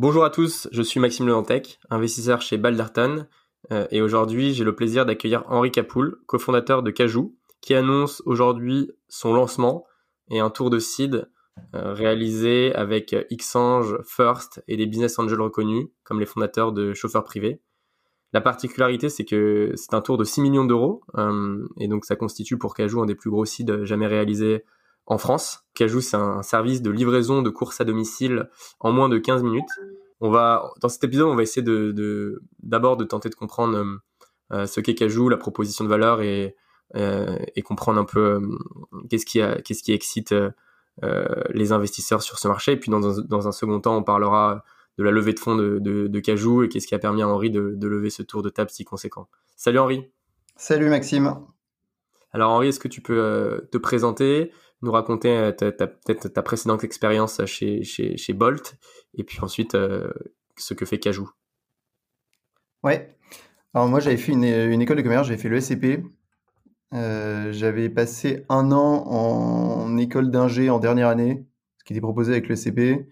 Bonjour à tous, je suis Maxime Levantec, investisseur chez Balderton, euh, et aujourd'hui j'ai le plaisir d'accueillir Henri Capoul, cofondateur de Cajou, qui annonce aujourd'hui son lancement et un tour de seed euh, réalisé avec Xange, First et des business angels reconnus, comme les fondateurs de chauffeurs privés. La particularité, c'est que c'est un tour de 6 millions d'euros, euh, et donc ça constitue pour Cajou un des plus gros seeds jamais réalisés en France. Cajou, c'est un service de livraison de courses à domicile en moins de 15 minutes. On va, dans cet épisode, on va essayer de, d'abord de, tenter de comprendre euh, ce qu'est Cajou, la proposition de valeur et, et comprendre un peu qu'est-ce qui, a, qu'est-ce qui excite les investisseurs sur ce marché. Et puis dans un, dans un second temps, on parlera de la levée de fonds de, de, Cajou et qu'est-ce qui a permis à Henri de, lever ce tour de table si conséquent. Salut Henri. Salut Maxime. Alors Henri, est-ce que tu peux euh, te présenter, nous raconter euh, peut-être ta, précédente expérience chez, Bolt et puis ensuite euh, ce que fait Cajou Ouais. Alors moi j'avais fait une, une, école de commerce, j'avais fait le SCP. j'avais passé un an en école d'ingé en dernière année, ce qui était proposé avec le SCP.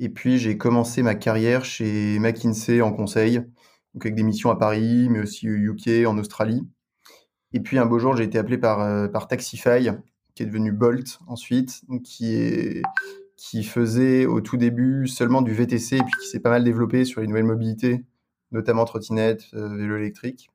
Et puis j'ai commencé ma carrière chez McKinsey en conseil, donc avec des missions à Paris, mais aussi au UK, en Australie. Et puis un beau jour, j'ai été appelé euh, par Taxify, qui est devenu Bolt ensuite, qui, est, qui faisait au tout début seulement du VTC et puis qui s'est pas mal développé sur les nouvelles mobilités, notamment trottinette, euh, vélo électrique.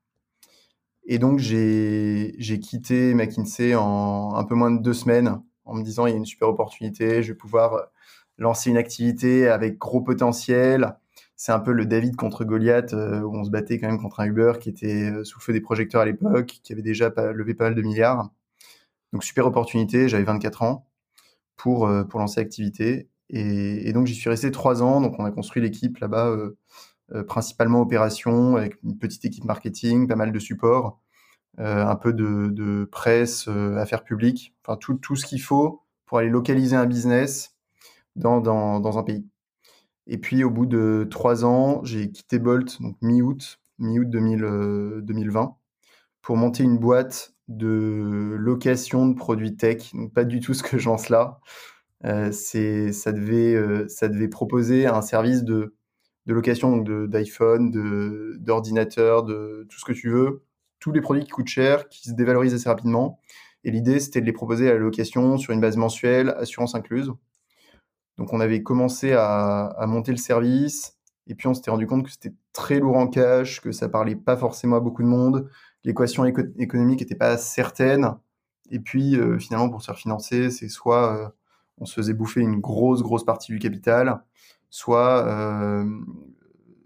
Et donc j'ai quitté McKinsey en un peu moins de deux semaines en me disant il y a une super opportunité, je vais pouvoir lancer une activité avec gros potentiel. C'est un peu le David contre Goliath euh, où on se battait quand même contre un Uber qui était euh, sous le feu des projecteurs à l'époque, qui avait déjà levé pas mal de milliards. Donc super opportunité, j'avais 24 ans pour, euh, pour lancer l'activité. Et, donc j'y suis resté trois ans, donc on a construit l'équipe là-bas, principalement opération, avec une petite équipe marketing, pas mal de support, un peu de, de presse, affaires publiques, enfin tout, tout ce qu'il faut pour aller localiser un business dans, dans, dans, un pays. Et puis au bout de trois ans, j'ai quitté Bolt, donc mi-août, mi-août 2020, euh, pour monter une boîte de location de produits tech. Donc pas du tout ce que je lance là. Euh, c'est, ça, devait, euh, ça devait proposer un service de, de location d'iPhone, de, d'ordinateur, de, tout ce que tu veux. Tous les produits qui coûtent cher, qui se dévalorisent assez rapidement. Et l'idée, c'était de les proposer à la location sur une base mensuelle, assurance incluse. Donc on avait commencé à, monter le service, et puis on s'était rendu compte que c'était très lourd en cash, que ça parlait pas forcément à beaucoup de monde, l'équation économique n'était pas certaine, et puis euh, finalement pour se refinancer, c'est soit euh, on se faisait bouffer une grosse grosse partie du capital, soit euh,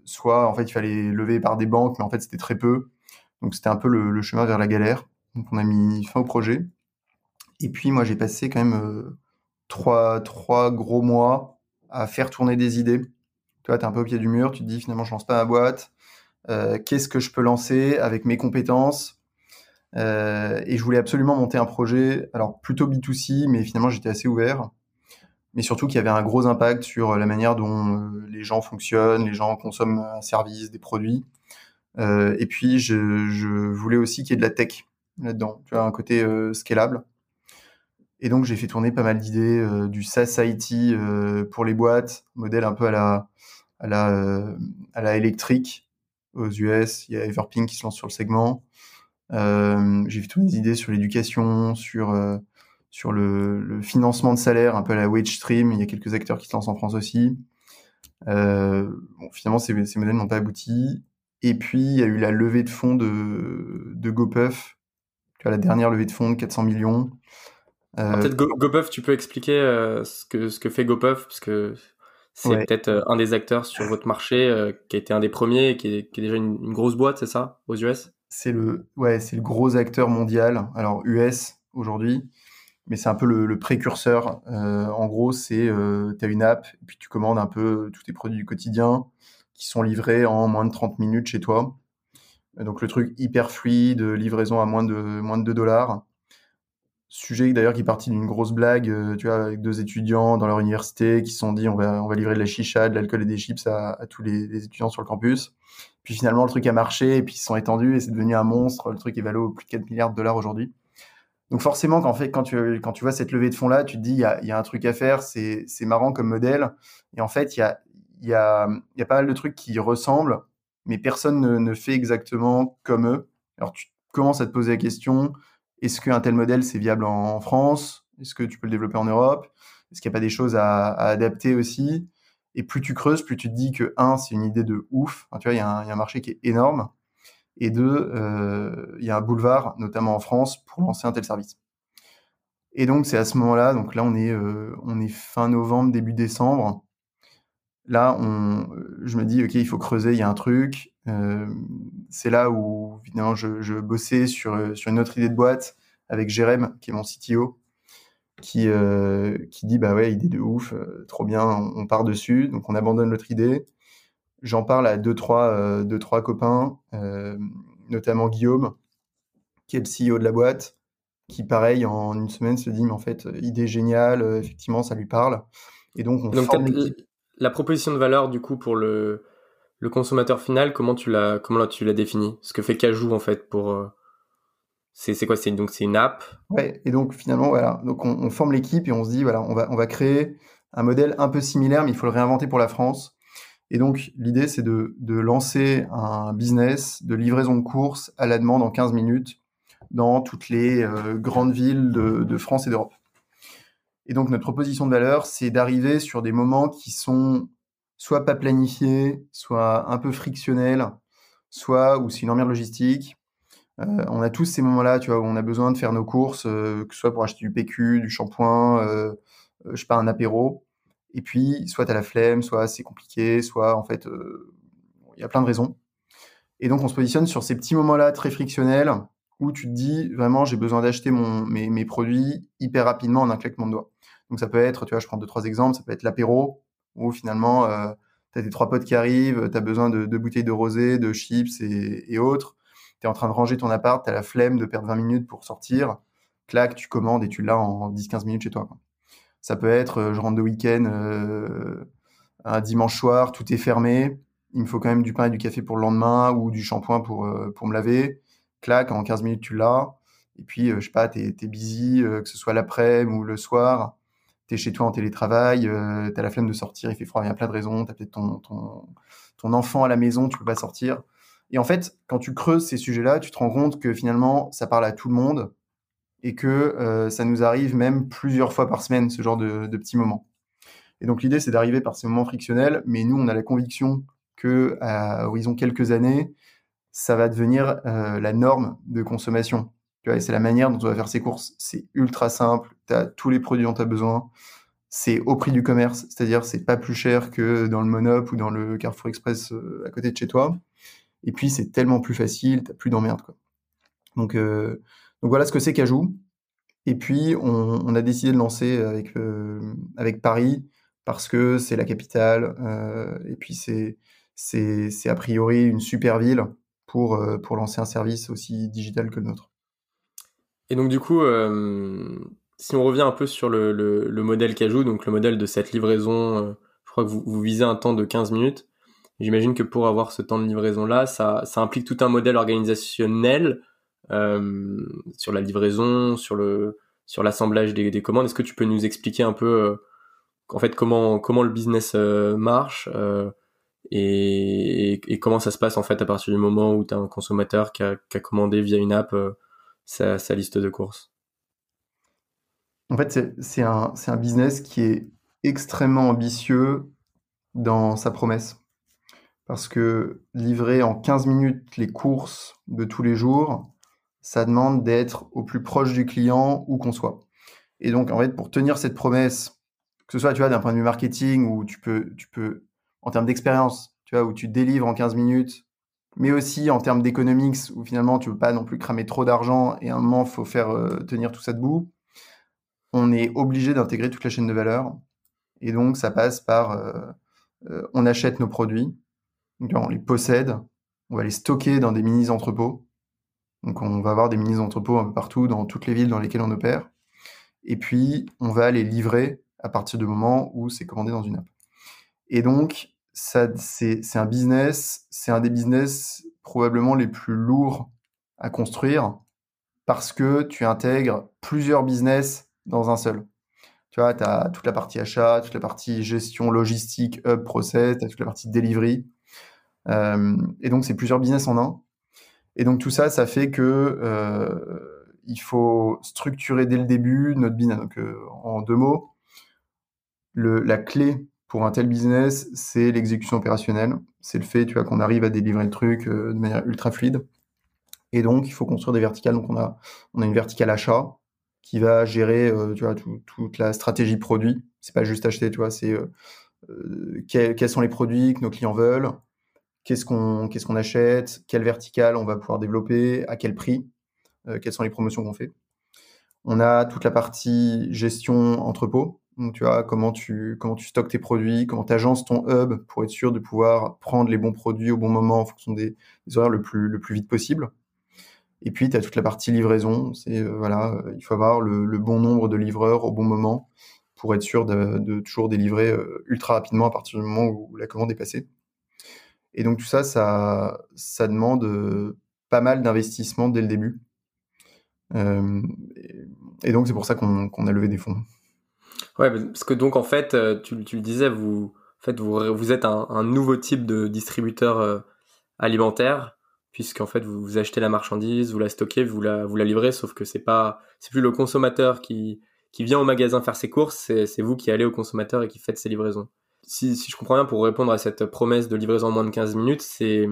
soit il fallait lever par des banques, mais en fait c'était très peu, donc c'était un peu le, chemin vers la galère. Donc on a mis fin au projet. Et puis moi j'ai passé quand même trois, trois gros mois à faire tourner des idées. Tu vois, tu es un peu au pied du mur, tu te dis finalement, je lance pas ma boîte. Euh, qu'est-ce que je peux lancer avec mes compétences? Euh, Et je voulais absolument monter un projet, alors plutôt B2C, mais finalement, j'étais assez ouvert. Mais surtout qu'il y avait un gros impact sur la manière dont euh, les gens fonctionnent, les gens consomment un service, des produits. et puis, je, voulais aussi qu'il y ait de la tech là-dedans. Tu vois, un côté scalable. Et donc, j'ai fait tourner pas mal d'idées euh, du SaaS IT euh, pour les boîtes, modèle un peu à la, à la, euh, à la électrique aux US. Il y a Everping qui se lance sur le segment. j'ai fait tourner des idées sur l'éducation, sur, sur le, financement de salaire, un peu à la wage stream. Il y a quelques acteurs qui se lancent en France aussi. bon, finalement, ces, modèles n'ont pas abouti. Et puis, il y a eu la levée de fonds de, de GoPuff, la dernière levée de fonds de 400 millions. Euh, peut-être GoPuff, tu peux expliquer euh, ce, que, ce que fait GoPuff, parce que c'est peut-être euh, un des acteurs sur votre marché qui a été un des premiers et qui est, qui est déjà une, grosse boîte, c'est ça, aux US C'est le, ouais, c'est le gros acteur mondial. Alors US aujourd'hui, mais c'est un peu le, précurseur. en gros, c'est tu as une app, et puis tu commandes un peu tous tes produits du quotidien qui sont livrés en moins de 30 minutes chez toi. Donc le truc hyper fluide, livraison à moins de, moins de 2 dollars. Sujet d'ailleurs qui est parti d'une grosse blague, euh, tu vois, avec deux étudiants dans leur université qui se sont dit on va, on va livrer de la chicha, de l'alcool et des chips à, tous les, étudiants sur le campus. Puis finalement le truc a marché et puis ils se sont étendus et c'est devenu un monstre. Le truc est valu plus de 4 milliards de dollars aujourd'hui. Donc forcément, quand, fait, quand, tu, quand tu vois cette levée de fonds là, tu te dis il y a, y a, un truc à faire, c'est marrant comme modèle. Et en fait, il y a, y, a, y a pas mal de trucs qui ressemblent, mais personne ne, ne fait exactement comme eux. Alors tu commences à te poser la question est-ce qu'un tel modèle, c'est viable en France? Est-ce que tu peux le développer en Europe? Est-ce qu'il n'y a pas des choses à, adapter aussi? Et plus tu creuses, plus tu te dis que, un, c'est une idée de ouf. tu vois, il y, a un marché qui est énorme. Et deux, euh, il y a un boulevard, notamment en France, pour lancer un tel service. Et donc, c'est à ce moment-là, donc là, on est, euh, on est fin novembre, début décembre. Là, on, je me dis, OK, il faut creuser, il y a un truc. Euh, c'est là où finalement je, bossais sur, sur une autre idée de boîte avec Jérém, qui est mon CTO, qui, euh, qui dit bah ouais, idée de ouf, euh, trop bien, on, part dessus. Donc on abandonne l'autre idée. J'en parle à deux trois, deux, trois copains, notamment Guillaume, qui est le CEO de la boîte, qui pareil en une semaine se dit mais en fait idée géniale, effectivement ça lui parle. Et donc on donc la proposition de valeur du coup pour le le consommateur final, comment tu l'as comment tu l'as défini Ce que fait Cajou en fait pour euh, c'est quoi? C'est donc c'est une app? Ouais. Et donc finalement voilà. Donc on, forme l'équipe et on se dit voilà on va on va créer un modèle un peu similaire mais il faut le réinventer pour la France. Et donc l'idée c'est de, de lancer un business de livraison de courses à la demande en 15 minutes dans toutes les euh, grandes villes de, de France et d'Europe. Et donc notre proposition de valeur, c'est d'arriver sur des moments qui sont soit pas planifié, soit un peu frictionnel, soit où c'est une emmerde logistique. Euh, on a tous ces moments-là, tu vois, où on a besoin de faire nos courses, euh, que ce soit pour acheter du PQ, du shampoing, euh, je sais pas, un apéro. Et puis, soit à la flemme, soit c'est compliqué, soit en fait, il y a plein de raisons. Et donc, on se positionne sur ces petits moments-là très frictionnels où tu te dis vraiment, j'ai besoin d'acheter mes, produits hyper rapidement en un claquement de doigts. Donc, ça peut être, tu vois, je prends deux, trois exemples, ça peut être l'apéro, où finalement, euh, tu as tes trois potes qui arrivent, tu as besoin de deux bouteilles de rosé, de chips et, autres. Tu es en train de ranger ton appart, tu as la flemme de perdre 20 minutes pour sortir. Clac, tu commandes et tu l'as en 10-15 minutes chez toi. Ça peut être, euh, je rentre de week-end, euh, un dimanche soir, tout est fermé. Il me faut quand même du pain et du café pour le lendemain ou du shampoing pour me laver. Clac, en 15 minutes, tu l'as. Et puis, je sais pas, tu es, busy, que ce soit l'après-midi ou le soir tu es chez toi en télétravail, euh, tu as la flemme de sortir, il fait froid, il y a plein de raisons, tu as peut-être ton, ton, ton, enfant à la maison, tu peux pas sortir. Et en fait, quand tu creuses ces sujets-là, tu te rends compte que finalement, ça parle à tout le monde et que euh, ça nous arrive même plusieurs fois par semaine, ce genre de, de petits moments. Et donc l'idée, c'est d'arriver par ces moments frictionnels, mais nous, on a la conviction que à horizon quelques années, ça va devenir euh, la norme de consommation c'est la manière dont on va faire ses courses. C'est ultra simple. Tu as tous les produits dont tu as besoin. C'est au prix du commerce, c'est-à-dire c'est pas plus cher que dans le Monop ou dans le Carrefour Express euh, à côté de chez toi. Et puis c'est tellement plus facile, t'as plus d'emmerde Donc, euh, donc voilà ce que c'est Cajou. Et puis on, a décidé de lancer avec avec Paris parce que c'est la capitale et puis c'est c'est a priori une super ville pour pour lancer un service aussi digital que le nôtre. Et donc du coup, euh, si on revient un peu sur le, le, modèle Cajou, donc le modèle de cette livraison, euh, je crois que vous, visez un temps de 15 minutes. J'imagine que pour avoir ce temps de livraison-là, ça, ça implique tout un modèle organisationnel euh, sur la livraison, sur le sur l'assemblage des, des, commandes. Est-ce que tu peux nous expliquer un peu euh, en fait comment comment le business euh, marche et, comment ça se passe en fait à partir du moment où tu as un consommateur qui a, commandé via une app sa, liste de courses? En fait, c'est un, un business qui est extrêmement ambitieux dans sa promesse. Parce que livrer en 15 minutes les courses de tous les jours, ça demande d'être au plus proche du client où qu'on soit. Et donc, en fait, pour tenir cette promesse, que ce soit, tu vois, d'un point de vue marketing, où tu peux, tu peux, en termes d'expérience, tu vois, où tu délivres en 15 minutes mais aussi en termes d'économics, où finalement tu veux pas non plus cramer trop d'argent et à un moment, il faut faire euh, tenir tout ça debout. on est obligé d'intégrer toute la chaîne de valeur. Et donc, ça passe par, on achète nos produits, on les possède, on va les stocker dans des mini-entrepôts. Donc, on va avoir des mini-entrepôts un peu partout, dans toutes les villes dans lesquelles on opère. Et puis, on va les livrer à partir du moment où c'est commandé dans une app. Et donc, c'est, un business, c'est un des business probablement les plus lourds à construire parce que tu intègres plusieurs business dans un seul. Tu vois, tu as toute la partie achat, toute la partie gestion logistique, hub, process, tu as toute la partie delivery. Euh, et donc, c'est plusieurs business en un. Et donc, tout ça, ça fait que euh, il faut structurer dès le début notre business. Donc, euh, en deux mots, la clé pour un tel business, c'est l'exécution opérationnelle. C'est le fait, tu vois, qu'on arrive à délivrer le truc de manière ultra fluide. Et donc, il faut construire des verticales. Donc, on a, on a une verticale achat qui va gérer, euh, tu vois, toute la stratégie produit. C'est pas juste acheter, tu vois, c'est euh, euh, quels, sont les produits que nos clients veulent, qu'est-ce qu'on qu'est-ce qu'on achète, quelle verticale on va pouvoir développer, à quel prix, quelles sont les promotions qu'on fait. On a toute la partie gestion entrepôt. Donc, tu vois, comment tu, comment stockes tes produits, comment tu agences ton hub pour être sûr de pouvoir prendre les bons produits au bon moment en fonction des, horaires le plus, le plus vite possible. Et puis, tu as toute la partie livraison. C'est euh, voilà, euh, il faut avoir le, bon nombre de livreurs au bon moment pour être sûr de, toujours délivrer euh, ultra rapidement à partir du moment où la commande est passée. Et donc tout ça, ça, ça demande pas mal d'investissement dès le début. et, donc c'est pour ça qu'on a levé des fonds. Ouais, parce que donc en fait, tu, le disais, vous, en fait, vous, vous êtes un, un nouveau type de distributeur alimentaire puisqu'en fait vous, vous, achetez la marchandise, vous la stockez, vous la, vous la livrez, sauf que c'est pas, c'est plus le consommateur qui, qui vient au magasin faire ses courses, c'est, vous qui allez au consommateur et qui faites ses livraisons. Si, si je comprends bien, pour répondre à cette promesse de livraison en moins de 15 minutes, c'est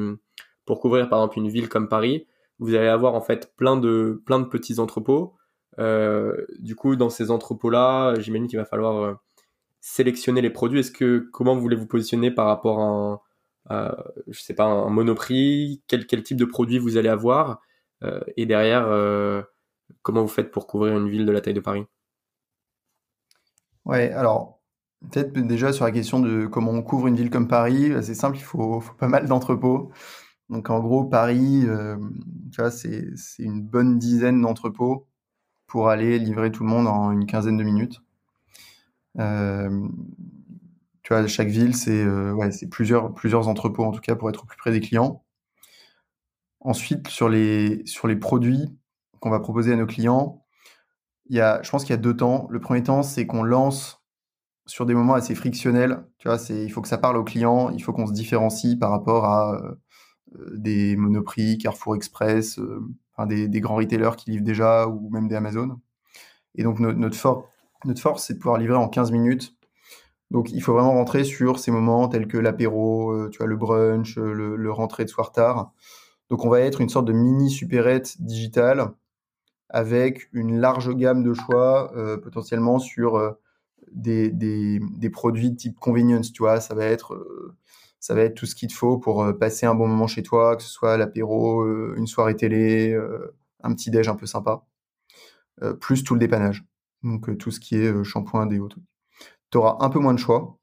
pour couvrir par exemple une ville comme Paris, vous allez avoir en fait plein de, plein de petits entrepôts. Euh, du coup, dans ces entrepôts-là, j'imagine qu'il va falloir euh, sélectionner les produits. Est-ce que comment vous voulez vous positionner par rapport à un, euh, je sais pas, un monoprix, quel, type de produit vous allez avoir, euh, et derrière, euh, comment vous faites pour couvrir une ville de la taille de Paris? Ouais, alors peut-être déjà sur la question de comment on couvre une ville comme Paris, bah, c'est simple, il faut, pas mal d'entrepôts. Donc en gros, Paris, vois, c'est une bonne dizaine d'entrepôts pour aller livrer tout le monde en une quinzaine de minutes. Euh, tu chaque ville, c'est euh, ouais, plusieurs, plusieurs entrepôts en tout cas pour être au plus près des clients. Ensuite, sur les, sur les produits qu'on va proposer à nos clients, il y a, je pense qu'il y a deux temps. Le premier temps, c'est qu'on lance sur des moments assez frictionnels. Tu vois, c'est, il faut que ça parle aux clients, il faut qu'on se différencie par rapport à euh, des Monoprix, Carrefour Express, des, grands retailers qui livrent déjà ou même des Amazon. Et donc, notre, notre, notre force, c'est de pouvoir livrer en 15 minutes donc il faut vraiment rentrer sur ces moments tels que l'apéro, euh, tu vois, le brunch, euh, le, rentrée de soir tard. Donc on va être une sorte de mini supérette digitale avec une large gamme de choix euh, potentiellement sur des, des, produits type convenience, tu vois, ça va être ça va être tout ce qu'il te faut pour passer un bon moment chez toi, que ce soit l'apéro, une soirée télé, un petit déj un peu sympa, plus tout le dépannage. Donc tout ce qui est shampoing, déo, tout tu auras un peu moins de choix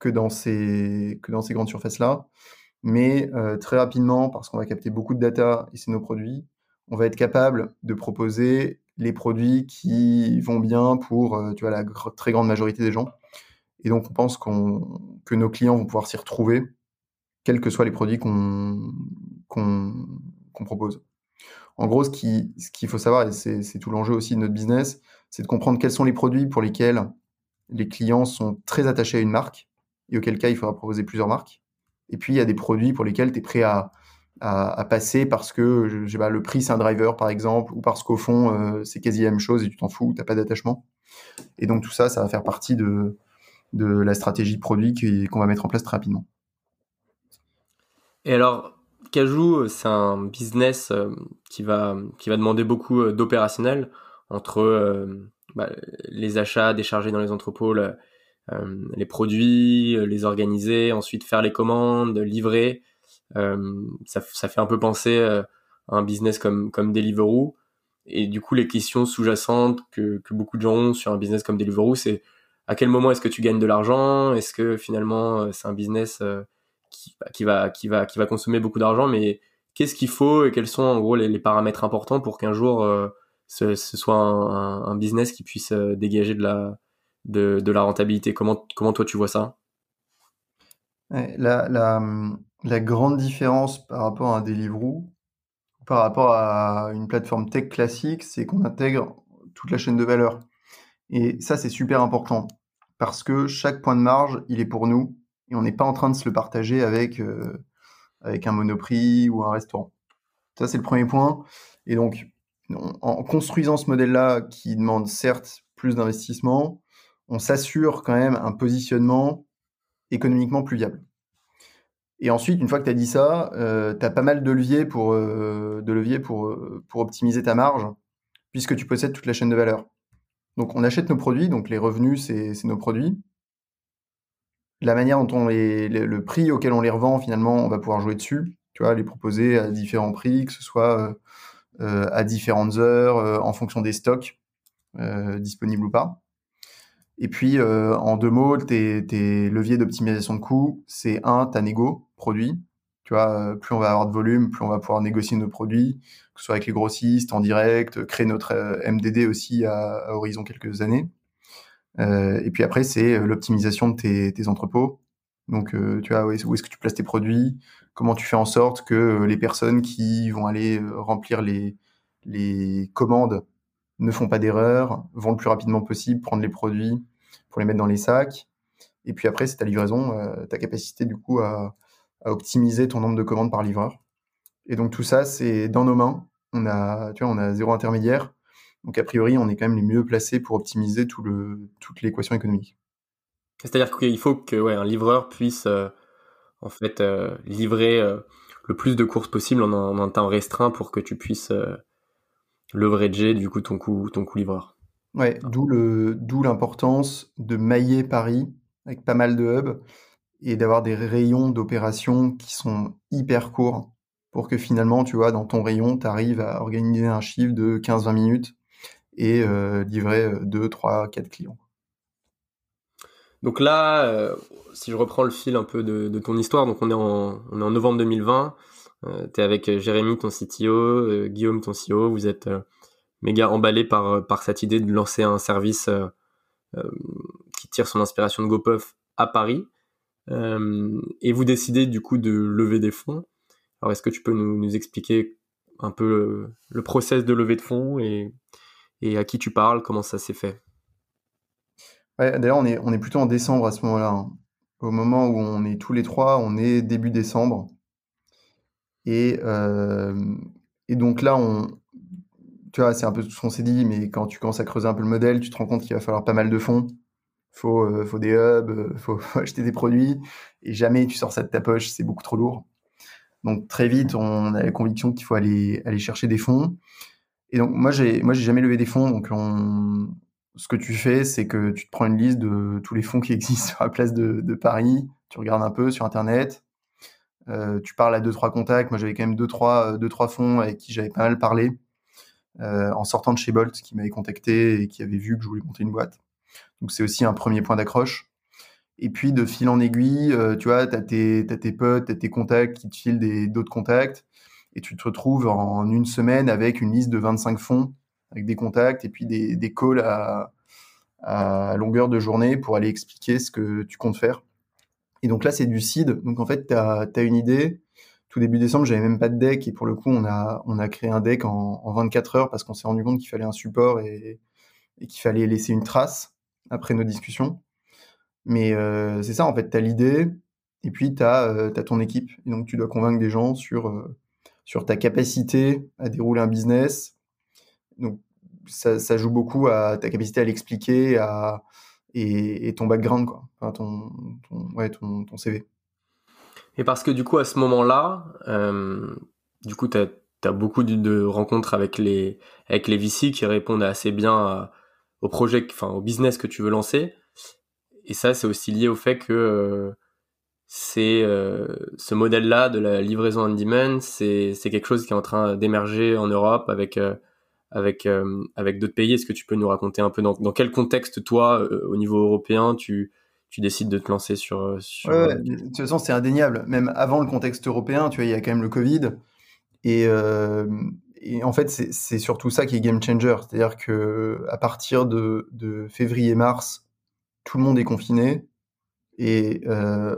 que dans ces, que dans ces grandes surfaces-là. Mais euh, très rapidement, parce qu'on va capter beaucoup de data et c'est nos produits, on va être capable de proposer les produits qui vont bien pour euh, tu vois, la très grande majorité des gens. Et donc, on pense que nos clients vont pouvoir s'y retrouver, quels que soient les produits qu'on propose. En gros, ce qu'il faut savoir, et c'est tout l'enjeu aussi de notre business, c'est de comprendre quels sont les produits pour lesquels les clients sont très attachés à une marque, et auquel cas il faudra proposer plusieurs marques. Et puis il y a des produits pour lesquels tu es prêt à, passer parce que le prix c'est un driver par exemple, ou parce qu'au fond euh, c'est quasi la même chose et tu t'en fous, tu n'as pas d'attachement. Et donc tout ça, ça va faire partie de, de la stratégie produit qu'on va mettre en place très rapidement. Et alors, Cajou, c'est un business euh, qui va, qui va demander beaucoup euh, d'opérationnel entre bah, les achats décharger dans les entrepôts, euh, les produits, euh, les organiser, ensuite faire les commandes, livrer. Euh, ça, ça, fait un peu penser à un business comme, comme Deliveroo. et du coup, les questions sous-jacentes que, que beaucoup de gens ont sur un business comme Deliveroo, c'est à quel moment est-ce que tu gagnes de l'argent? Est-ce que finalement euh, c'est un business euh, qui, va, qui, va, qui va consommer beaucoup d'argent Mais qu'est-ce qu'il faut et quels sont en gros les, paramètres importants pour qu'un jour euh, ce, soit un, business qui puisse dégager de la, de, de, la rentabilité? Comment, comment toi tu vois ça? La, la, la, grande différence par rapport à un Deliveroo, par rapport à une plateforme tech classique, c'est qu'on intègre toute la chaîne de valeur. Et ça, c'est super important parce que chaque point de marge, il est pour nous et on n'est pas en train de se le partager avec, euh, avec un monoprix ou un restaurant. Ça, c'est le premier point. Et donc, en construisant ce modèle-là qui demande certes plus d'investissement, on s'assure quand même un positionnement économiquement plus viable. Et ensuite, une fois que tu as dit ça, euh, tu as pas mal de leviers, pour, de leviers pour, euh, pour optimiser ta marge, puisque tu possèdes toute la chaîne de valeur. Donc on achète nos produits, donc les revenus, c'est nos produits. La manière dont on les, le prix auquel on les revend, finalement, on va pouvoir jouer dessus. Tu vois, les proposer à différents prix, que ce soit à différentes heures, en fonction des stocks disponibles ou pas. Et puis, euh, en deux mots, tes, leviers d'optimisation de coûts, c'est un, ta négo produit. Tu vois, euh, plus on va avoir de volume, plus on va pouvoir négocier nos produits, que ce soit avec les grossistes, en direct, créer notre euh, MDD aussi à, horizon quelques années. Euh, et puis après, c'est l'optimisation de tes, entrepôts. Donc, tu vois, où est-ce que tu places tes produits? Comment tu fais en sorte que les personnes qui vont aller remplir les, commandes ne font pas d'erreur, vont le plus rapidement possible, prendre les produits pour les mettre dans les sacs. Et puis après, c'est ta livraison, euh, ta capacité du coup à, optimiser ton nombre de commandes par livreur. Et donc tout ça, c'est dans nos mains. On a, tu vois, on a zéro intermédiaire. Donc a priori, on est quand même les mieux placés pour optimiser tout le, toute l'équation économique. C'est-à-dire qu'il faut que ouais, un livreur puisse euh, en fait euh, livrer le plus de courses possible en, en, un temps restreint pour que tu puisses leverager du coup ton coût, ton coût livreur. Ouais, d'où le, d'où l'importance de mailler Paris avec pas mal de hubs et d'avoir des rayons d'opération qui sont hyper courts pour que finalement, tu vois, dans ton rayon, tu arrives à organiser un chiffre de 15-20 minutes et euh, livrer 2, 3, 4 clients. Donc là, euh, si je reprends le fil un peu de, ton histoire, donc on est en, on est en novembre 2020, tu es avec Jérémy, ton CTO, euh, Guillaume, ton CEO, vous êtes méga emballé par, euh, par cette idée de lancer un service euh, euh, qui tire son inspiration de GoPuff à Paris. et vous décidez du coup de lever des fonds. Alors est-ce que tu peux nous, nous expliquer un peu le, le, process de levée de fonds et, et à qui tu parles, comment ça s'est fait? D'ailleurs, on est, plutôt en décembre à ce moment-là. Hein. Au moment où on est tous les trois, on est début décembre. Et, euh, donc là, tu vois, c'est un peu tout ce qu'on s'est dit, mais quand tu commences à creuser un peu le modèle, tu te rends compte qu'il va falloir pas mal de fonds. Faut, euh, faut des hubs, euh, faut, faut, acheter des produits, et jamais tu sors ça de ta poche, c'est beaucoup trop lourd. Donc très vite, on a la conviction qu'il faut aller chercher des fonds. Et donc moi, j'ai, moi, j'ai jamais levé des fonds, donc on... ce que tu fais, c'est que tu te prends une liste de tous les fonds qui existent sur la place de, Paris, tu regardes un peu sur Internet, euh, tu parles à deux trois contacts. Moi, j'avais quand même deux trois, deux trois fonds avec qui j'avais pas mal parlé euh, en sortant de chez Bolt qui m'avait contacté et qui avait vu que je voulais monter une boîte. Donc c'est aussi un premier point d'accroche. Et puis de fil en aiguille, euh, tu vois, tu as tes potes, tu tes contacts qui te filent d'autres contacts. Et tu te retrouves en une semaine avec une liste de 25 fonds, avec des contacts et puis des, des calls à, longueur de journée pour aller expliquer ce que tu comptes faire. Et donc là, c'est du seed. Donc en fait, tu as, une idée, tout début décembre, j'avais même pas de deck et pour le coup, on a, on a créé un deck en, en 24 heures parce qu'on s'est rendu compte qu'il fallait un support et, et qu'il fallait laisser une trace après nos discussions. Mais euh, c'est ça, en fait, tu as l'idée et puis tu as, euh, ton équipe. Et donc, tu dois convaincre des gens sur, euh, sur ta capacité à dérouler un business. Donc, ça, joue beaucoup à ta capacité à l'expliquer à, et, ton background, quoi. Enfin, ton, ouais, ton CV. Et parce que du coup, à ce moment-là, euh, du coup, tu as, beaucoup de, rencontres avec les, avec les VC qui répondent assez bien au projet, enfin au business que tu veux lancer. Et ça, c'est aussi lié au fait que euh, c'est euh, ce modèle-là de la livraison on demand, c'est quelque chose qui est en train d'émerger en Europe avec avec avec d'autres pays. Est-ce que tu peux nous raconter un peu dans, dans quel contexte toi, au niveau européen, tu tu décides de te lancer sur. sur... Ouais, de toute façon, c'est indéniable. Même avant le contexte européen, tu vois, il y a quand même le Covid. Et, euh, et en fait, c'est surtout ça qui est game changer. C'est-à-dire que à partir de, de février-mars, tout le monde est confiné. Et euh,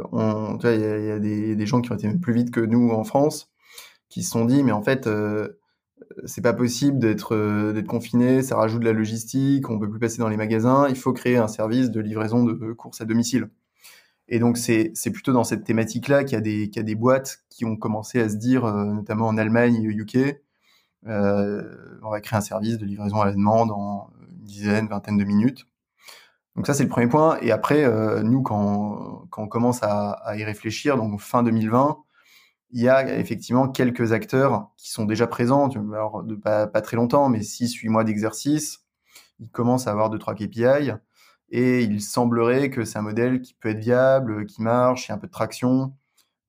il y, a, des, gens qui ont été plus vite que nous en France, qui se sont dit, mais en fait, euh, c'est pas possible d'être euh, d'être confiné, ça rajoute de la logistique, on peut plus passer dans les magasins, il faut créer un service de livraison de courses à domicile. Et donc c'est plutôt dans cette thématique-là qu'il y y a des boîtes qui ont commencé à se dire, euh, notamment en Allemagne et au UK, euh, on va créer un service de livraison à la demande en une dizaine, vingtaine de minutes. Donc ça c'est le premier point. Et après, euh, nous quand quand on commence à, y réfléchir, donc fin 2020 il y a effectivement quelques acteurs qui sont déjà présents, alors de pas, pas très longtemps, mais 6-8 mois d'exercice. Ils commencent à avoir 2-3 KPI et il semblerait que c'est un modèle qui peut être viable, qui marche, il y a un peu de traction.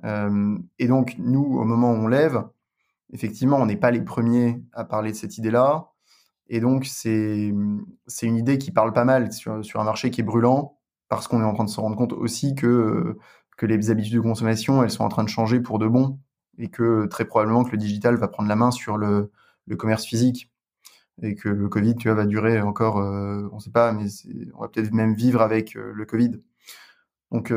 Euh, et donc, nous, au moment où on lève, effectivement, on n'est pas les premiers à parler de cette idée-là. Et donc, c'est une idée qui parle pas mal sur, un marché qui est brûlant, parce qu'on est en train de se rendre compte aussi que que les habitudes de consommation, elles sont en train de changer pour de bon et que très probablement que le digital va prendre la main sur le, le commerce physique et que le Covid, va durer encore, on ne sait pas, mais on va peut-être même vivre avec le Covid. Donc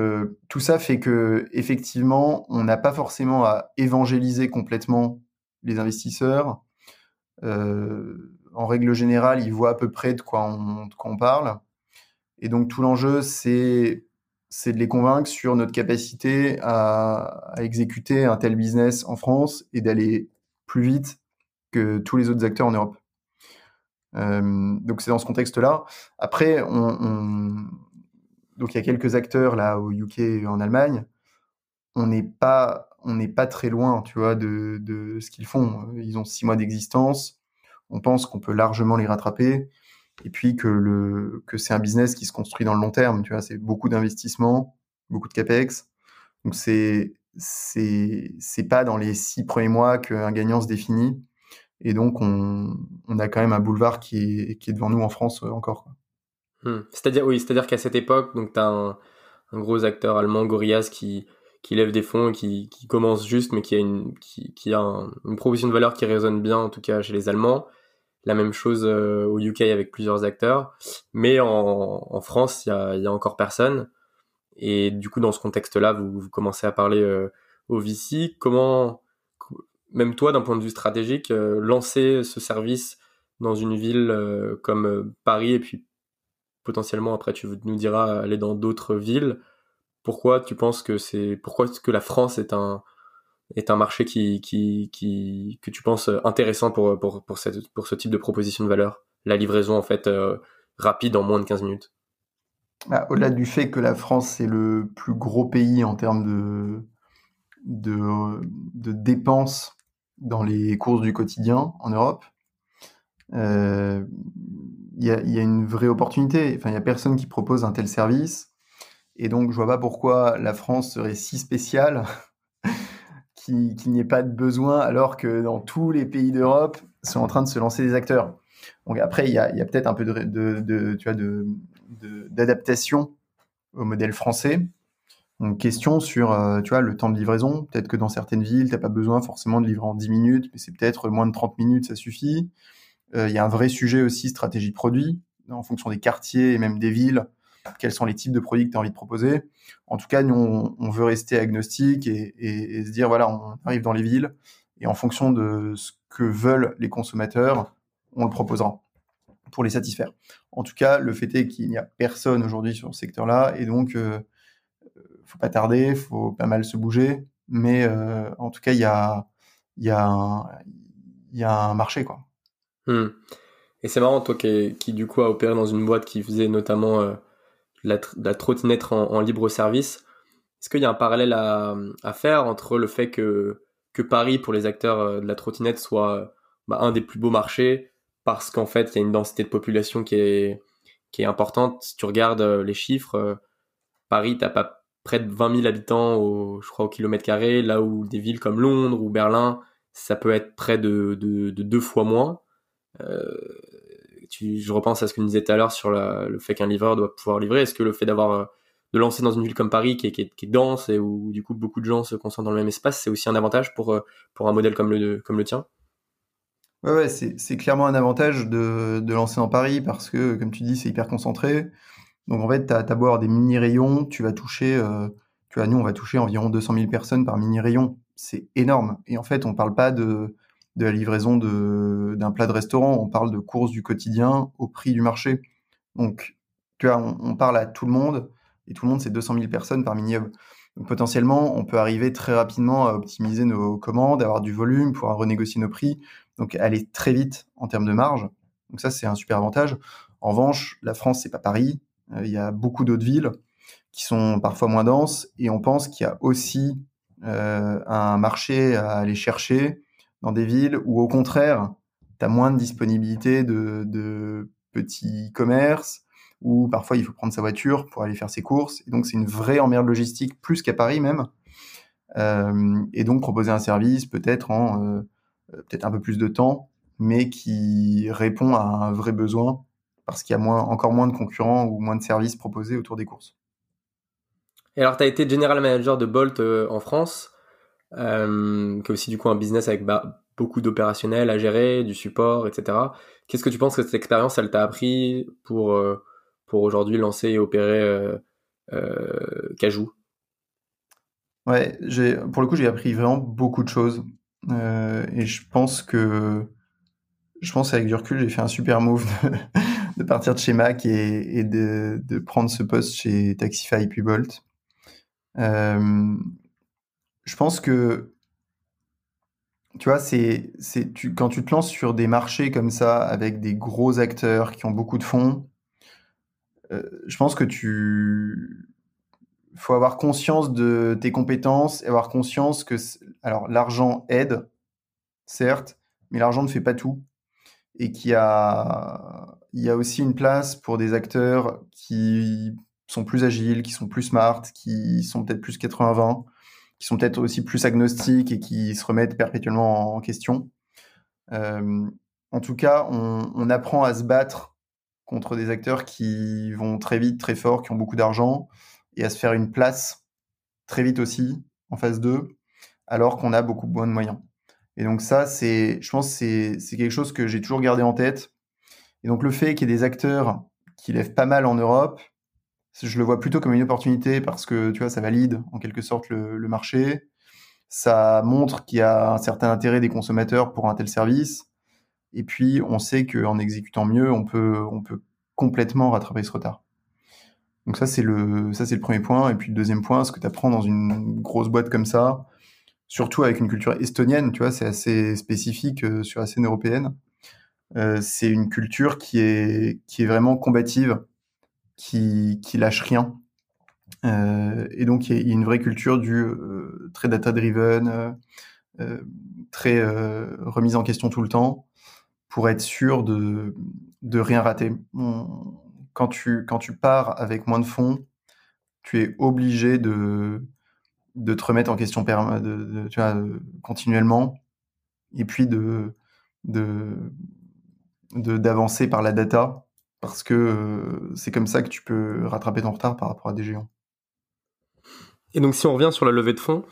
tout ça fait que effectivement, on n'a pas forcément à évangéliser complètement les investisseurs. En règle générale, ils voient à peu près de quoi on, parle. Et donc tout l'enjeu, c'est de les convaincre sur notre capacité à, exécuter un tel business en France et d'aller plus vite que tous les autres acteurs en Europe. Euh, donc c'est dans ce contexte-là. Après, on, donc il y a quelques acteurs là au UK et en Allemagne. On n'est pas très loin, tu vois, de ce qu'ils font. Ils ont six mois d'existence. On pense qu'on peut largement les rattraper et puis que le que c'est un business qui se construit dans le long terme. Tu vois, c'est beaucoup d'investissements, beaucoup de capex. Donc c'est c'est c'est pas dans les six premiers mois qu'un gagnant se définit. Et donc on, on a quand même un boulevard qui est, qui est devant nous en France euh, encore. Hmm. C'est-à-dire oui, c'est-à-dire qu'à cette époque, donc tu as un, gros acteur allemand, Gorillaz, qui qui lève des fonds, qui, qui commence juste, mais qui a une qui a une proposition de valeur qui résonne bien, en tout cas chez les Allemands la même chose euh, au UK avec plusieurs acteurs, mais en, France, il y a, encore personne. Et du coup, dans ce contexte-là, vous, vous, commencez à parler euh, au VC. Comment, même toi, d'un point de vue stratégique, euh, lancer ce service dans une ville comme Paris et puis potentiellement après tu nous diras aller dans d'autres villes. Pourquoi tu penses que c'est pourquoi est-ce que la France est un est un marché qui, qui, qui, que tu penses intéressant pour, pour, pour, cette, pour ce type de proposition de valeur? La livraison, en fait, euh, rapide en moins de 15 minutes bah, Au-delà du fait que la France, c'est le plus gros pays en termes de, de, de dépenses dans les courses du quotidien en Europe, il euh, y, a, y, a, une vraie opportunité. Enfin, il n'y a personne qui propose un tel service. Et donc, je vois pas pourquoi la France serait si spéciale qu'il n'y ait pas de besoin, alors que dans tous les pays d'Europe sont en train de se lancer des acteurs. Donc après, il y a, peut-être un peu de, de, d'adaptation au modèle français. Donc question sur euh, tu le temps de livraison. Peut-être que dans certaines villes, tu n'as pas besoin forcément de livrer en 10 minutes, mais c'est peut-être moins de 30 minutes, ça suffit. Euh, il y a un vrai sujet aussi, stratégie produit, en fonction des quartiers et même des villes quels sont les types de produits que tu as envie de proposer. En tout cas, nous, on, veut rester agnostique et, se dire, voilà, on arrive dans les villes et en fonction de ce que veulent les consommateurs, on le proposera pour les satisfaire. En tout cas, le fait est qu'il n'y a personne aujourd'hui sur ce secteur-là et donc, euh, faut pas tarder, faut pas mal se bouger, mais euh, en tout cas, il y a, y, a un, y a un marché, quoi. Hmm. Et c'est marrant, toi qui, qui, du coup a opéré dans une boîte qui faisait notamment euh, la, trottinette en, libre service. Est-ce qu'il y a un parallèle à, faire entre le fait que, que Paris, pour les acteurs euh, de la trottinette, soit bah, un des plus beaux marchés? Parce qu'en fait, il y a une densité de population qui est, qui est importante. Si tu regardes euh, les chiffres, euh, Paris, t'as pas près de 20 000 habitants au, je crois, au kilomètre carré, là où des villes comme Londres ou Berlin, ça peut être près de, de, deux fois moins. Je repense à ce que nous disais tout à l'heure sur le fait qu'un livreur doit pouvoir livrer. Est-ce que le fait d'avoir de lancer dans une ville comme Paris qui est, dense et où du coup beaucoup de gens se concentrent dans le même espace, c'est aussi un avantage pour, pour un modèle comme le, comme le tien? Ouais, ouais c'est clairement un avantage de, de, lancer dans Paris parce que, comme tu dis, c'est hyper concentré. Donc en fait, tu as, avoir des mini-rayons, tu vas toucher, euh, tu vois, nous, on va toucher environ 200 000 personnes par mini-rayon. C'est énorme. Et en fait, on parle pas de, de la livraison d'un plat de restaurant, on parle de courses du quotidien au prix du marché. Donc, tu vois, on, parle à tout le monde, et tout le monde, c'est 200 000 personnes par mini-hub. Donc potentiellement, on peut arriver très rapidement à optimiser nos commandes, avoir du volume, pouvoir renégocier nos prix, donc aller très vite en termes de marge. Donc ça, c'est un super avantage. En revanche, la France, c'est pas Paris. Euh, il y a beaucoup d'autres villes qui sont parfois moins denses et on pense qu'il y a aussi euh, un marché à aller chercher dans des villes où au contraire, tu as moins de disponibilité de, petits commerces, où parfois il faut prendre sa voiture pour aller faire ses courses. Et donc c'est une vraie emmerde logistique, plus qu'à Paris même. Euh, et donc proposer un service peut-être en euh, peut-être un peu plus de temps, mais qui répond à un vrai besoin parce qu'il y a moins, encore moins de concurrents ou moins de services proposés autour des courses. Et alors, tu as été general manager de Bolt euh, en France, euh, qui est aussi du coup un business avec bah, beaucoup d'opérationnels à gérer, du support, etc. Qu'est-ce que tu penses que cette expérience, elle t'a appris pour, euh, pour aujourd'hui lancer et opérer euh, euh, Cajou? Ouais, pour le coup, j'ai appris vraiment beaucoup de choses. Euh, et je pense que, je pense avec du recul, j'ai fait un super move de, partir de chez Mac et, de, prendre ce poste chez Taxify puis Bolt. Je pense que, tu vois, c'est, quand tu te lances sur des marchés comme ça, avec des gros acteurs qui ont beaucoup de fonds, euh, je pense que tu faut avoir conscience de tes compétences et avoir conscience que alors l'argent aide certes mais l'argent ne fait pas tout. Et qu'il y a y a aussi une place pour des acteurs qui sont plus agiles qui sont plus smart qui sont peut-être plus 80-20 qui sont peut-être aussi plus agnostiques et qui se remettent perpétuellement en question euh, en tout cas on, apprend à se battre contre des acteurs qui vont très vite, très fort, qui ont beaucoup d'argent, et à se faire une place très vite aussi en phase 2, alors qu'on a beaucoup moins de moyens. Et donc ça, c'est, je pense, c'est, c'est quelque chose que j'ai toujours gardé en tête. Et donc le fait qu'il y ait des acteurs qui lèvent pas mal en Europe, je le vois plutôt comme une opportunité parce que tu vois, ça valide en quelque sorte le, marché. Ça montre qu'il y a un certain intérêt des consommateurs pour un tel service. Et puis, on sait qu'en exécutant mieux, on peut, on peut complètement rattraper ce retard. Donc ça, c'est le, le premier point. Et puis, le deuxième point, ce que tu apprends dans une grosse boîte comme ça, surtout avec une culture estonienne, tu vois, c'est assez spécifique euh, sur la scène européenne. Euh, c'est une culture qui est, qui est vraiment combative, qui, qui lâche rien. Euh, et donc, il y, a une vraie culture du euh, très data-driven, euh, très remise en question tout le temps pour être sûr de, de rien rater. quand, tu, quand tu pars avec moins de fonds, tu es obligé de, de te remettre en question de, tu vois, continuellement et puis de d'avancer par la data parce que c'est comme ça que tu peux rattraper ton retard par rapport à des géants. Et donc si on revient sur la levée de fonds,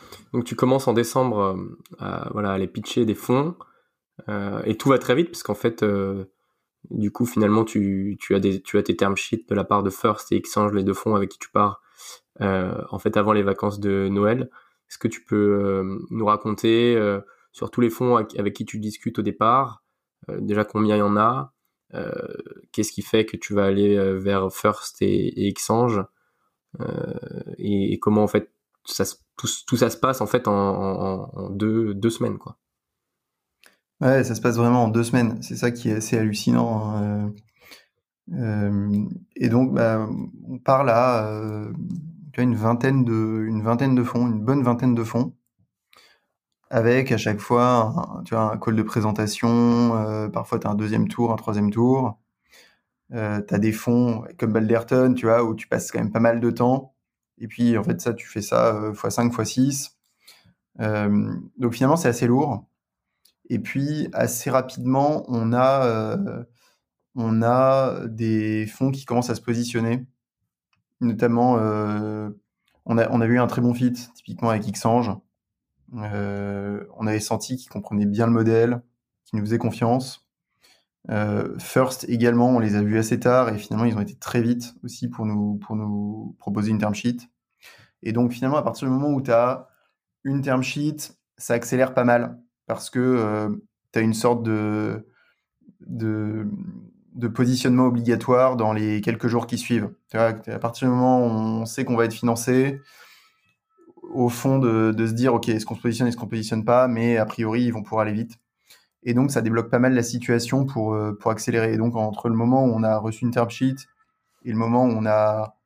tu commences en décembre à, voilà, aller pitcher des fonds, et tout va très vite, parce qu'en fait, du coup, finalement, tu, as tes term sheets de la part de First et Exchange, les deux fonds avec qui tu pars, en fait, avant les vacances de Noël. Est-ce que tu peux nous raconter sur tous les fonds avec qui tu discutes au départ, déjà combien il y en a, qu'est-ce qui fait que tu vas aller vers First et, Exchange, et, comment en fait tout, ça se passe en fait en, deux, deux semaines quoi. Ouais, ça se passe vraiment en deux semaines. C'est ça qui est assez hallucinant. Hein, euh, euh, et donc, bah, on parle à euh, une vingtaine de, une vingtaine de fonds, une bonne vingtaine de fonds, avec à chaque fois, un, tu un call de présentation. parfois, tu as un deuxième tour, un troisième tour. tu as des fonds comme Balderton, tu vois, où tu passes quand même pas mal de temps. Et puis, en fait, ça, tu fais ça x5, x6. donc, finalement, c'est assez lourd. Et puis, assez rapidement, on a, on a des fonds qui commencent à se positionner. Notamment, on, a, on a eu un très bon fit, typiquement avec Xange. On avait senti qu'ils comprenaient bien le modèle, qu'ils nous faisaient confiance. Euh, First également, on les a vus assez tard et finalement ils ont été très vite aussi pour nous, pour nous proposer une term sheet. Et donc finalement, à partir du moment où tu as une term sheet, ça accélère pas mal parce que euh, tu as une sorte de, de, de, positionnement obligatoire dans les quelques jours qui suivent. à partir du moment où on sait qu'on va être financé, au fond de, se dire, OK, est-ce qu'on se positionne, est-ce qu'on ne positionne pas, mais a priori, ils vont pouvoir aller vite. Et donc, ça débloque pas mal la situation pour, euh, pour accélérer. Et donc, entre le moment où on a reçu une term sheet et le moment où on a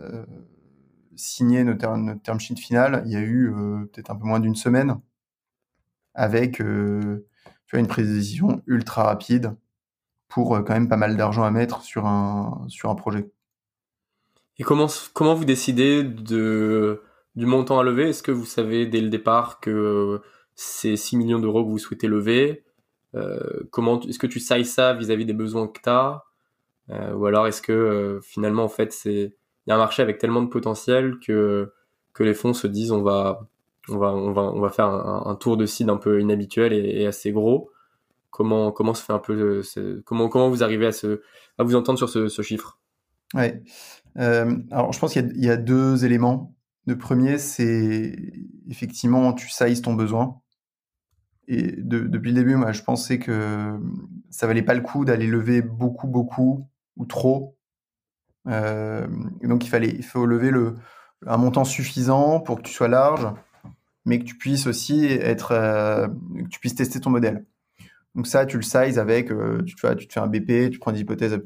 euh, signé notre, term sheet finale, il y a eu euh, peut-être un peu moins d'une semaine avec tu une prise de décision ultra rapide pour quand même pas mal d'argent à mettre sur un, sur un projet. Et comment, comment vous décidez de, du montant à lever. Est-ce que vous savez dès le départ que c'est 6 millions d'euros que vous souhaitez lever euh, comment est-ce que tu sailles ça vis-à-vis des besoins que tu as euh, ou alors est-ce que euh, finalement en fait c'est il y a un marché avec tellement de potentiel que que les fonds se disent on va on va on va on va faire un, tour de seed un peu inhabituel et, assez gros. Comment comment se fait un peu comment comment vous arrivez à se à vous entendre sur ce, chiffre? Ouais. Alors je pense qu'il y, y, a deux éléments le premier c'est effectivement tu sailles ton besoin et depuis le début, moi, je pensais que ça valait pas le coup d'aller lever beaucoup, beaucoup ou trop. Euh, donc il fallait, il faut lever le, un montant suffisant pour que tu sois large, mais que tu puisses aussi être, euh, que tu puisses tester ton modèle. Donc ça, tu le sizes avec, euh, tu, te fais un BP, tu prends des hypothèses à peu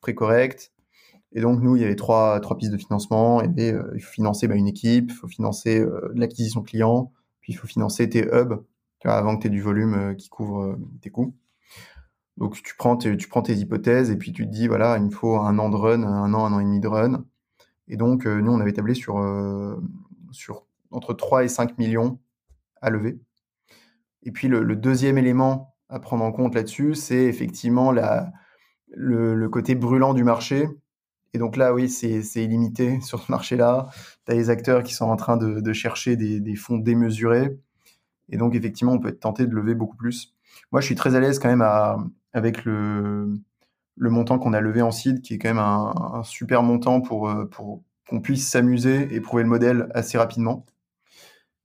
près correctes. Et donc nous, il y avait trois, trois pistes de financement. Il, y avait, il faut financer bah, une équipe, il faut financer l'acquisition client, puis il faut financer tes hubs avant que tu aies du volume euh, qui couvre euh, tes coûts. Donc tu prends, tes, tu prends tes hypothèses et puis tu te dis, voilà, il me faut un an de run, un an, un an et demi de run. Et donc, euh, nous, on avait tablé sur, sur entre 3 et 5 millions à lever. Et puis, le, deuxième élément à prendre en compte là-dessus, c'est effectivement la, le, côté brûlant du marché. Et donc là, oui, c'est illimité sur ce marché-là. Tu as les acteurs qui sont en train de, chercher des, fonds démesurés. Et donc, effectivement, on peut être tenté de lever beaucoup plus. Moi, je suis très à l'aise quand même avec le, montant qu'on a levé en seed, qui est quand même un, super montant pour, euh, pour qu'on puisse s'amuser et prouver le modèle assez rapidement.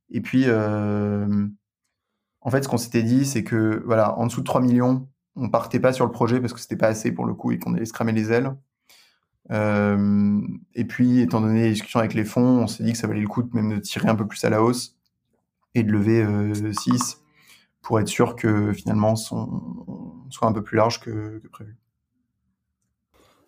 Et puis, euh, en fait, ce qu'on s'était dit, c'est que, voilà, en dessous de 3 millions, on partait pas sur le projet parce que c'était pas assez pour le coup et qu'on allait se les ailes. Euh, et puis, étant donné les discussions avec les fonds, on s'est dit que ça valait le coup de même de tirer un peu plus à la hausse et de lever 6 euh, pour être sûr que finalement son soit un peu plus large que, prévu.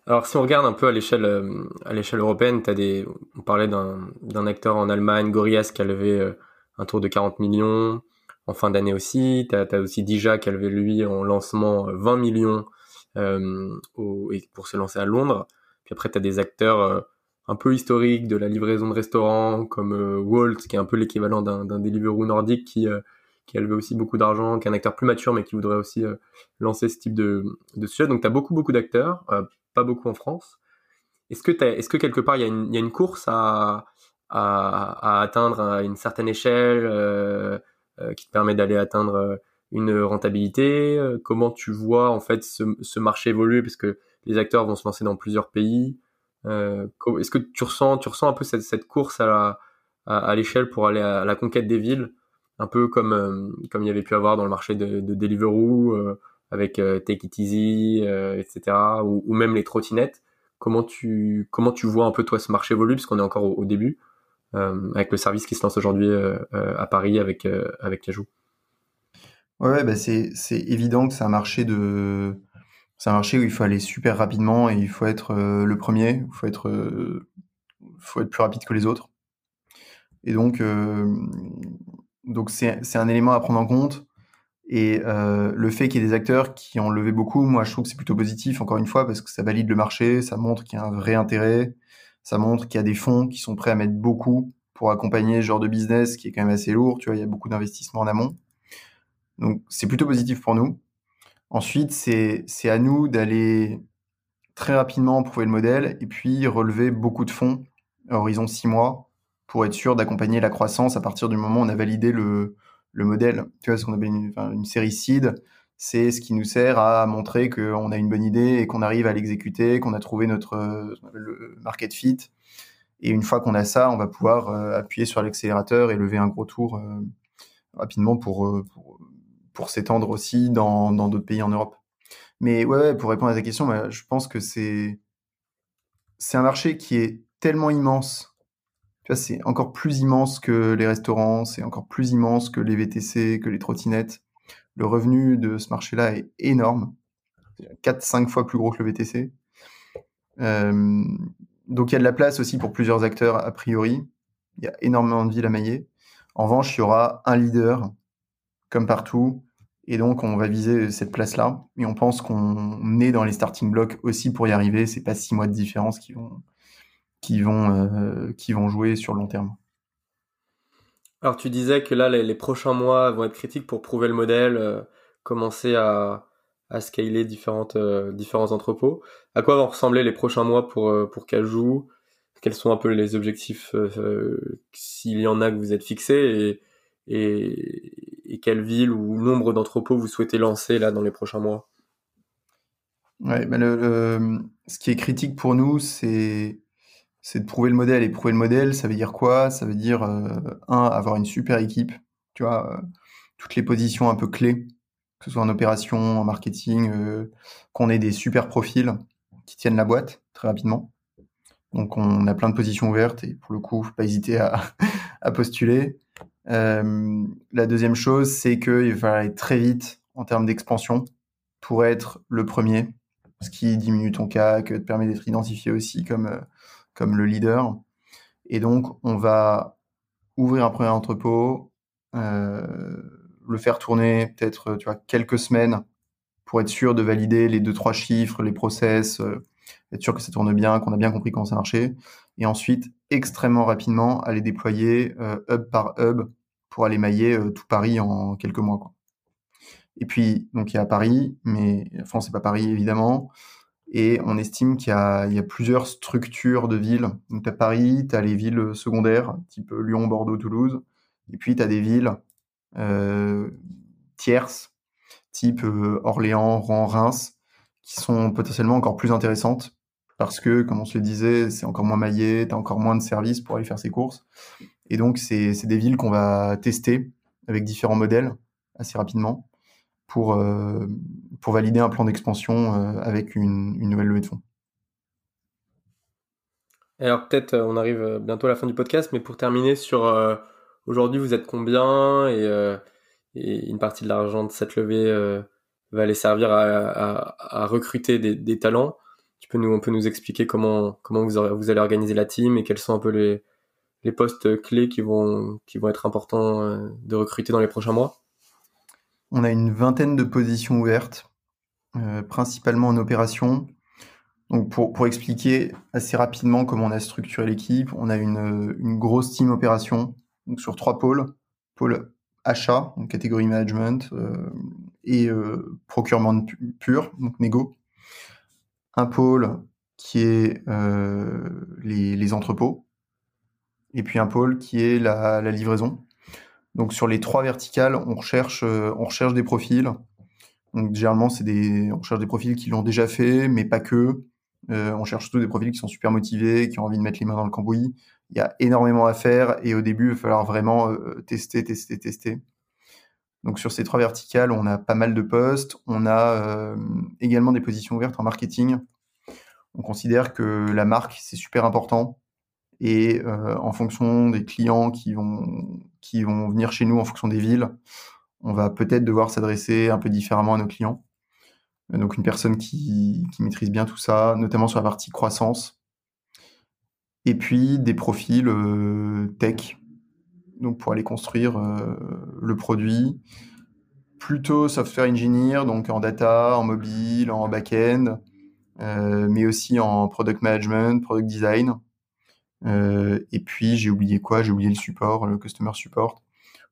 Alors si on regarde un peu à l'échelle euh, à l'échelle européenne, des, on parlait d'un acteur en Allemagne, Gorias, qui a levé un tour de 40 millions en fin d'année aussi. Tu as, aussi Dija qui a levé lui en lancement 20 millions pour se lancer à Londres. Puis après tu as des acteurs un peu historique de la livraison de restaurants comme euh, Walt qui est un peu l'équivalent d'un Deliveroo nordique qui euh, qui a levé aussi beaucoup d'argent, qui est un acteur plus mature mais qui voudrait aussi euh, lancer ce type de, de sujet. Donc tu as beaucoup beaucoup d'acteurs, pas beaucoup en France. Est-ce que, est-ce que quelque part il y, y a une course à, à, à, atteindre à une certaine échelle qui te permet d'aller atteindre une rentabilité? Comment tu vois en fait ce, ce marché évoluer? Parce que les acteurs vont se lancer dans plusieurs pays euh, est-ce que tu ressens, tu ressens un peu cette, course à, l'échelle pour aller à, la conquête des villes, un peu comme, euh, comme il y avait pu avoir dans le marché de, de Deliveroo, euh, avec Take It Easy, etc., ou, même les trottinettes. Comment tu, comment tu vois un peu toi ce marché évoluer, puisqu'on est encore au, début, avec le service qui se lance aujourd'hui à Paris avec, avec Cajou? Ouais, bah c'est évident que c'est un marché de c'est un marché où il faut aller super rapidement et il faut être euh, le premier, il faut être, euh, faut être plus rapide que les autres. Et donc, euh, c'est un élément à prendre en compte. Et le fait qu'il y ait des acteurs qui ont levé beaucoup, moi je trouve que c'est plutôt positif, encore une fois, parce que ça valide le marché, ça montre qu'il y a un vrai intérêt, ça montre qu'il y a des fonds qui sont prêts à mettre beaucoup pour accompagner ce genre de business qui est quand même assez lourd, tu vois, il y a beaucoup d'investissements en amont. Donc c'est plutôt positif pour nous. Ensuite, c'est à nous d'aller très rapidement prouver le modèle et puis relever beaucoup de fonds à horizon six mois pour être sûr d'accompagner la croissance à partir du moment où on a validé le, le modèle. Tu vois, ce qu'on appelle une, une série seed, c'est ce qui nous sert à montrer qu'on a une bonne idée et qu'on arrive à l'exécuter, qu'on a trouvé notre le market fit. Et une fois qu'on a ça, on va pouvoir euh, appuyer sur l'accélérateur et lever un gros tour euh, rapidement pour, euh, pour, pour s'étendre aussi dans d'autres pays en Europe. Mais ouais, pour répondre à ta question, bah, je pense que c'est un marché qui est tellement immense. Tu vois, c'est encore plus immense que les restaurants, c'est encore plus immense que les VTC, que les trottinettes. Le revenu de ce marché-là est énorme. 4-5 fois plus gros que le VTC. Euh, donc il y a de la place aussi pour plusieurs acteurs a priori. Il y a énormément de villes à mailler. En revanche, il y aura un leader, comme partout, et donc, on va viser cette place-là. Et on pense qu'on est dans les starting blocks aussi pour y arriver. C'est pas six mois de différence qui vont, qui vont, euh, qui vont jouer sur le long terme. Alors, tu disais que là, les, prochains mois vont être critiques pour prouver le modèle, euh, commencer à, scaler différentes, euh, différents entrepôts. À quoi vont ressembler les prochains mois pour, pour Cajou? Quels sont un peu les objectifs, s'il y en a que vous êtes fixés? Et et quelle ville ou nombre d'entrepôts vous souhaitez lancer là dans les prochains mois? Ouais, bah, le, ce qui est critique pour nous, c'est c'est de prouver le modèle. Et prouver le modèle, ça veut dire quoi? Ça veut dire, euh, un, avoir une super équipe, tu vois, euh, toutes les positions un peu clés, que ce soit en opération, en marketing, euh, qu'on ait des super profils qui tiennent la boîte très rapidement. Donc on a plein de positions ouvertes et pour le coup, faut pas hésiter à postuler. Euh, la deuxième chose, c'est qu'il va aller très vite en termes d'expansion pour être le premier, ce qui diminue ton CAC, te permet d'être identifié aussi comme, euh, comme le leader. Et donc, on va ouvrir un premier entrepôt, euh, le faire tourner peut-être tu vois, quelques semaines pour être sûr de valider les deux, trois chiffres, les process, être sûr que ça tourne bien, qu'on a bien compris comment ça marchait. Et ensuite, extrêmement rapidement, aller déployer euh, hub par hub pour aller mailler euh, tout Paris en quelques mois. Et puis, donc il y a Paris, mais France, c'est pas Paris évidemment. Et on estime qu'il y, a plusieurs structures de villes. Donc, tu as Paris, tu as les villes secondaires, type Lyon, Bordeaux, Toulouse. Et puis, tu as des villes euh, tierces, type Orléans, Rouen, Reims, qui sont potentiellement encore plus intéressantes parce que, comme on se le disait, c'est encore moins maillé, tu as encore moins de services pour aller faire ses courses. Et donc, c'est des villes qu'on va tester avec différents modèles assez rapidement pour, euh, pour valider un plan d'expansion euh, avec une, une, nouvelle levée de fonds. Alors peut-être on arrive bientôt à la fin du podcast, mais pour terminer sur euh, aujourd'hui vous êtes combien et, et, une partie de l'argent de cette levée va aller servir à, à, recruter des, talents? On peut nous expliquer comment, vous, allez organiser la team et quels sont un peu les, postes clés qui vont, être importants euh, de recruter dans les prochains mois? On a une vingtaine de positions ouvertes, euh, principalement en opération. Pour, expliquer assez rapidement comment on a structuré l'équipe, on a une, grosse team opération sur trois pôles. Pôle achat, catégorie management, euh, et procurement pur, donc négo. Un pôle qui est euh, les, entrepôts, et puis un pôle qui est la, livraison. Donc sur les trois verticales, on recherche, euh, des profils. Donc généralement, on recherche des profils qui l'ont déjà fait, mais pas que. Euh, on cherche surtout des profils qui sont super motivés, qui ont envie de mettre les mains dans le cambouis. Il y a énormément à faire et au début, il va falloir vraiment tester, tester, tester. Donc sur ces trois verticales, on a pas mal de postes. On a euh, également des positions ouvertes en marketing. On considère que la marque, c'est super important et euh, en fonction des clients qui vont, qui vont venir chez nous, en fonction des villes, on va peut-être devoir s'adresser un peu différemment à nos clients. Donc une personne qui, maîtrise bien tout ça, notamment sur la partie croissance. Et puis des profils euh, tech, donc pour aller construire euh, le produit. Plutôt software engineer, donc en data, en mobile, en back-end, euh, mais aussi en product management, product design. Euh, et puis j'ai oublié quoi? J'ai oublié le support, le customer support,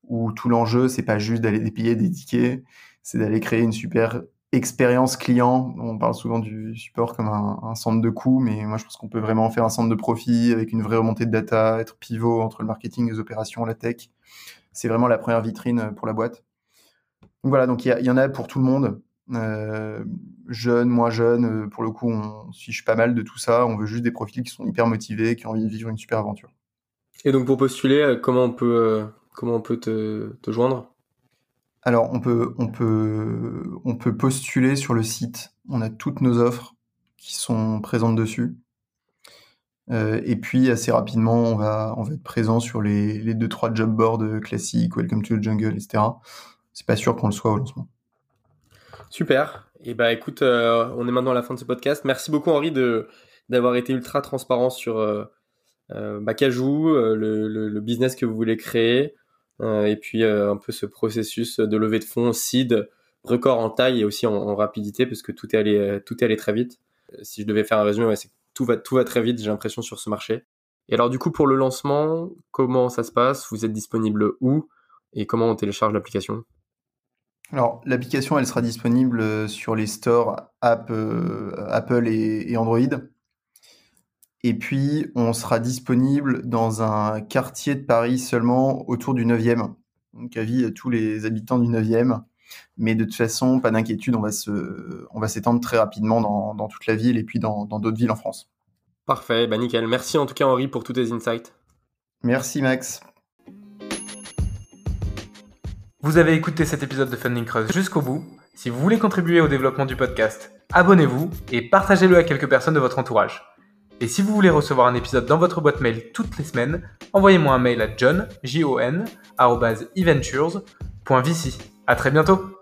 où tout l'enjeu, c'est pas juste d'aller déplier des tickets, c'est d'aller créer une super expérience client. On parle souvent du support comme un, centre de coût, mais moi je pense qu'on peut vraiment faire un centre de profit avec une vraie remontée de data, être pivot entre le marketing, les opérations, la tech. C'est vraiment la première vitrine pour la boîte. Donc voilà, donc il y, en a pour tout le monde. Euh, jeunes, moins jeunes, pour le coup, on fiche pas mal de tout ça. On veut juste des profils qui sont hyper motivés, qui ont envie de vivre une super aventure. Et donc pour postuler, euh, comment on peut, euh, comment on peut te joindre? Alors, on peut, on, peut, on peut postuler sur le site. On a toutes nos offres qui sont présentes dessus. Euh, et puis, assez rapidement, on va, on va être présent sur les, les deux, trois job boards classiques, Welcome to the Jungle, etc. C'est pas sûr qu'on le soit au lancement. Super. Et bah écoute, euh, on est maintenant à la fin de ce podcast. Merci beaucoup Henri d'avoir été ultra transparent sur euh, euh le, business que vous voulez créer, euh, et puis euh, un peu ce processus de levée de fonds, seed, record en taille et aussi en, rapidité, parce que tout est allé, euh, tout est allé très vite. Si je devais faire un résumé, c'est tout va, tout va très vite, j'ai l'impression, sur ce marché. Et alors, du coup, pour le lancement, comment ça se passe? Vous êtes disponible où? Et comment on télécharge l'application? Alors, l'application, elle sera disponible sur les stores App, Apple et, Android. Et puis, on sera disponible dans un quartier de Paris seulement autour du 9e. Donc, avis tous les habitants du 9e. Mais de toute façon, pas d'inquiétude, on va se, on va s'étendre très rapidement dans, dans, toute la ville et puis dans d'autres villes en France. Parfait, bah nickel. Merci en tout cas Henri pour tous tes insights. Merci Max. Vous avez écouté cet épisode de Funding Cross jusqu'au bout. Si vous voulez contribuer au développement du podcast, abonnez-vous et partagez-le à quelques personnes de votre entourage. Et si vous voulez recevoir un épisode dans votre boîte mail toutes les semaines, envoyez-moi un mail à john, j -O -N, À très bientôt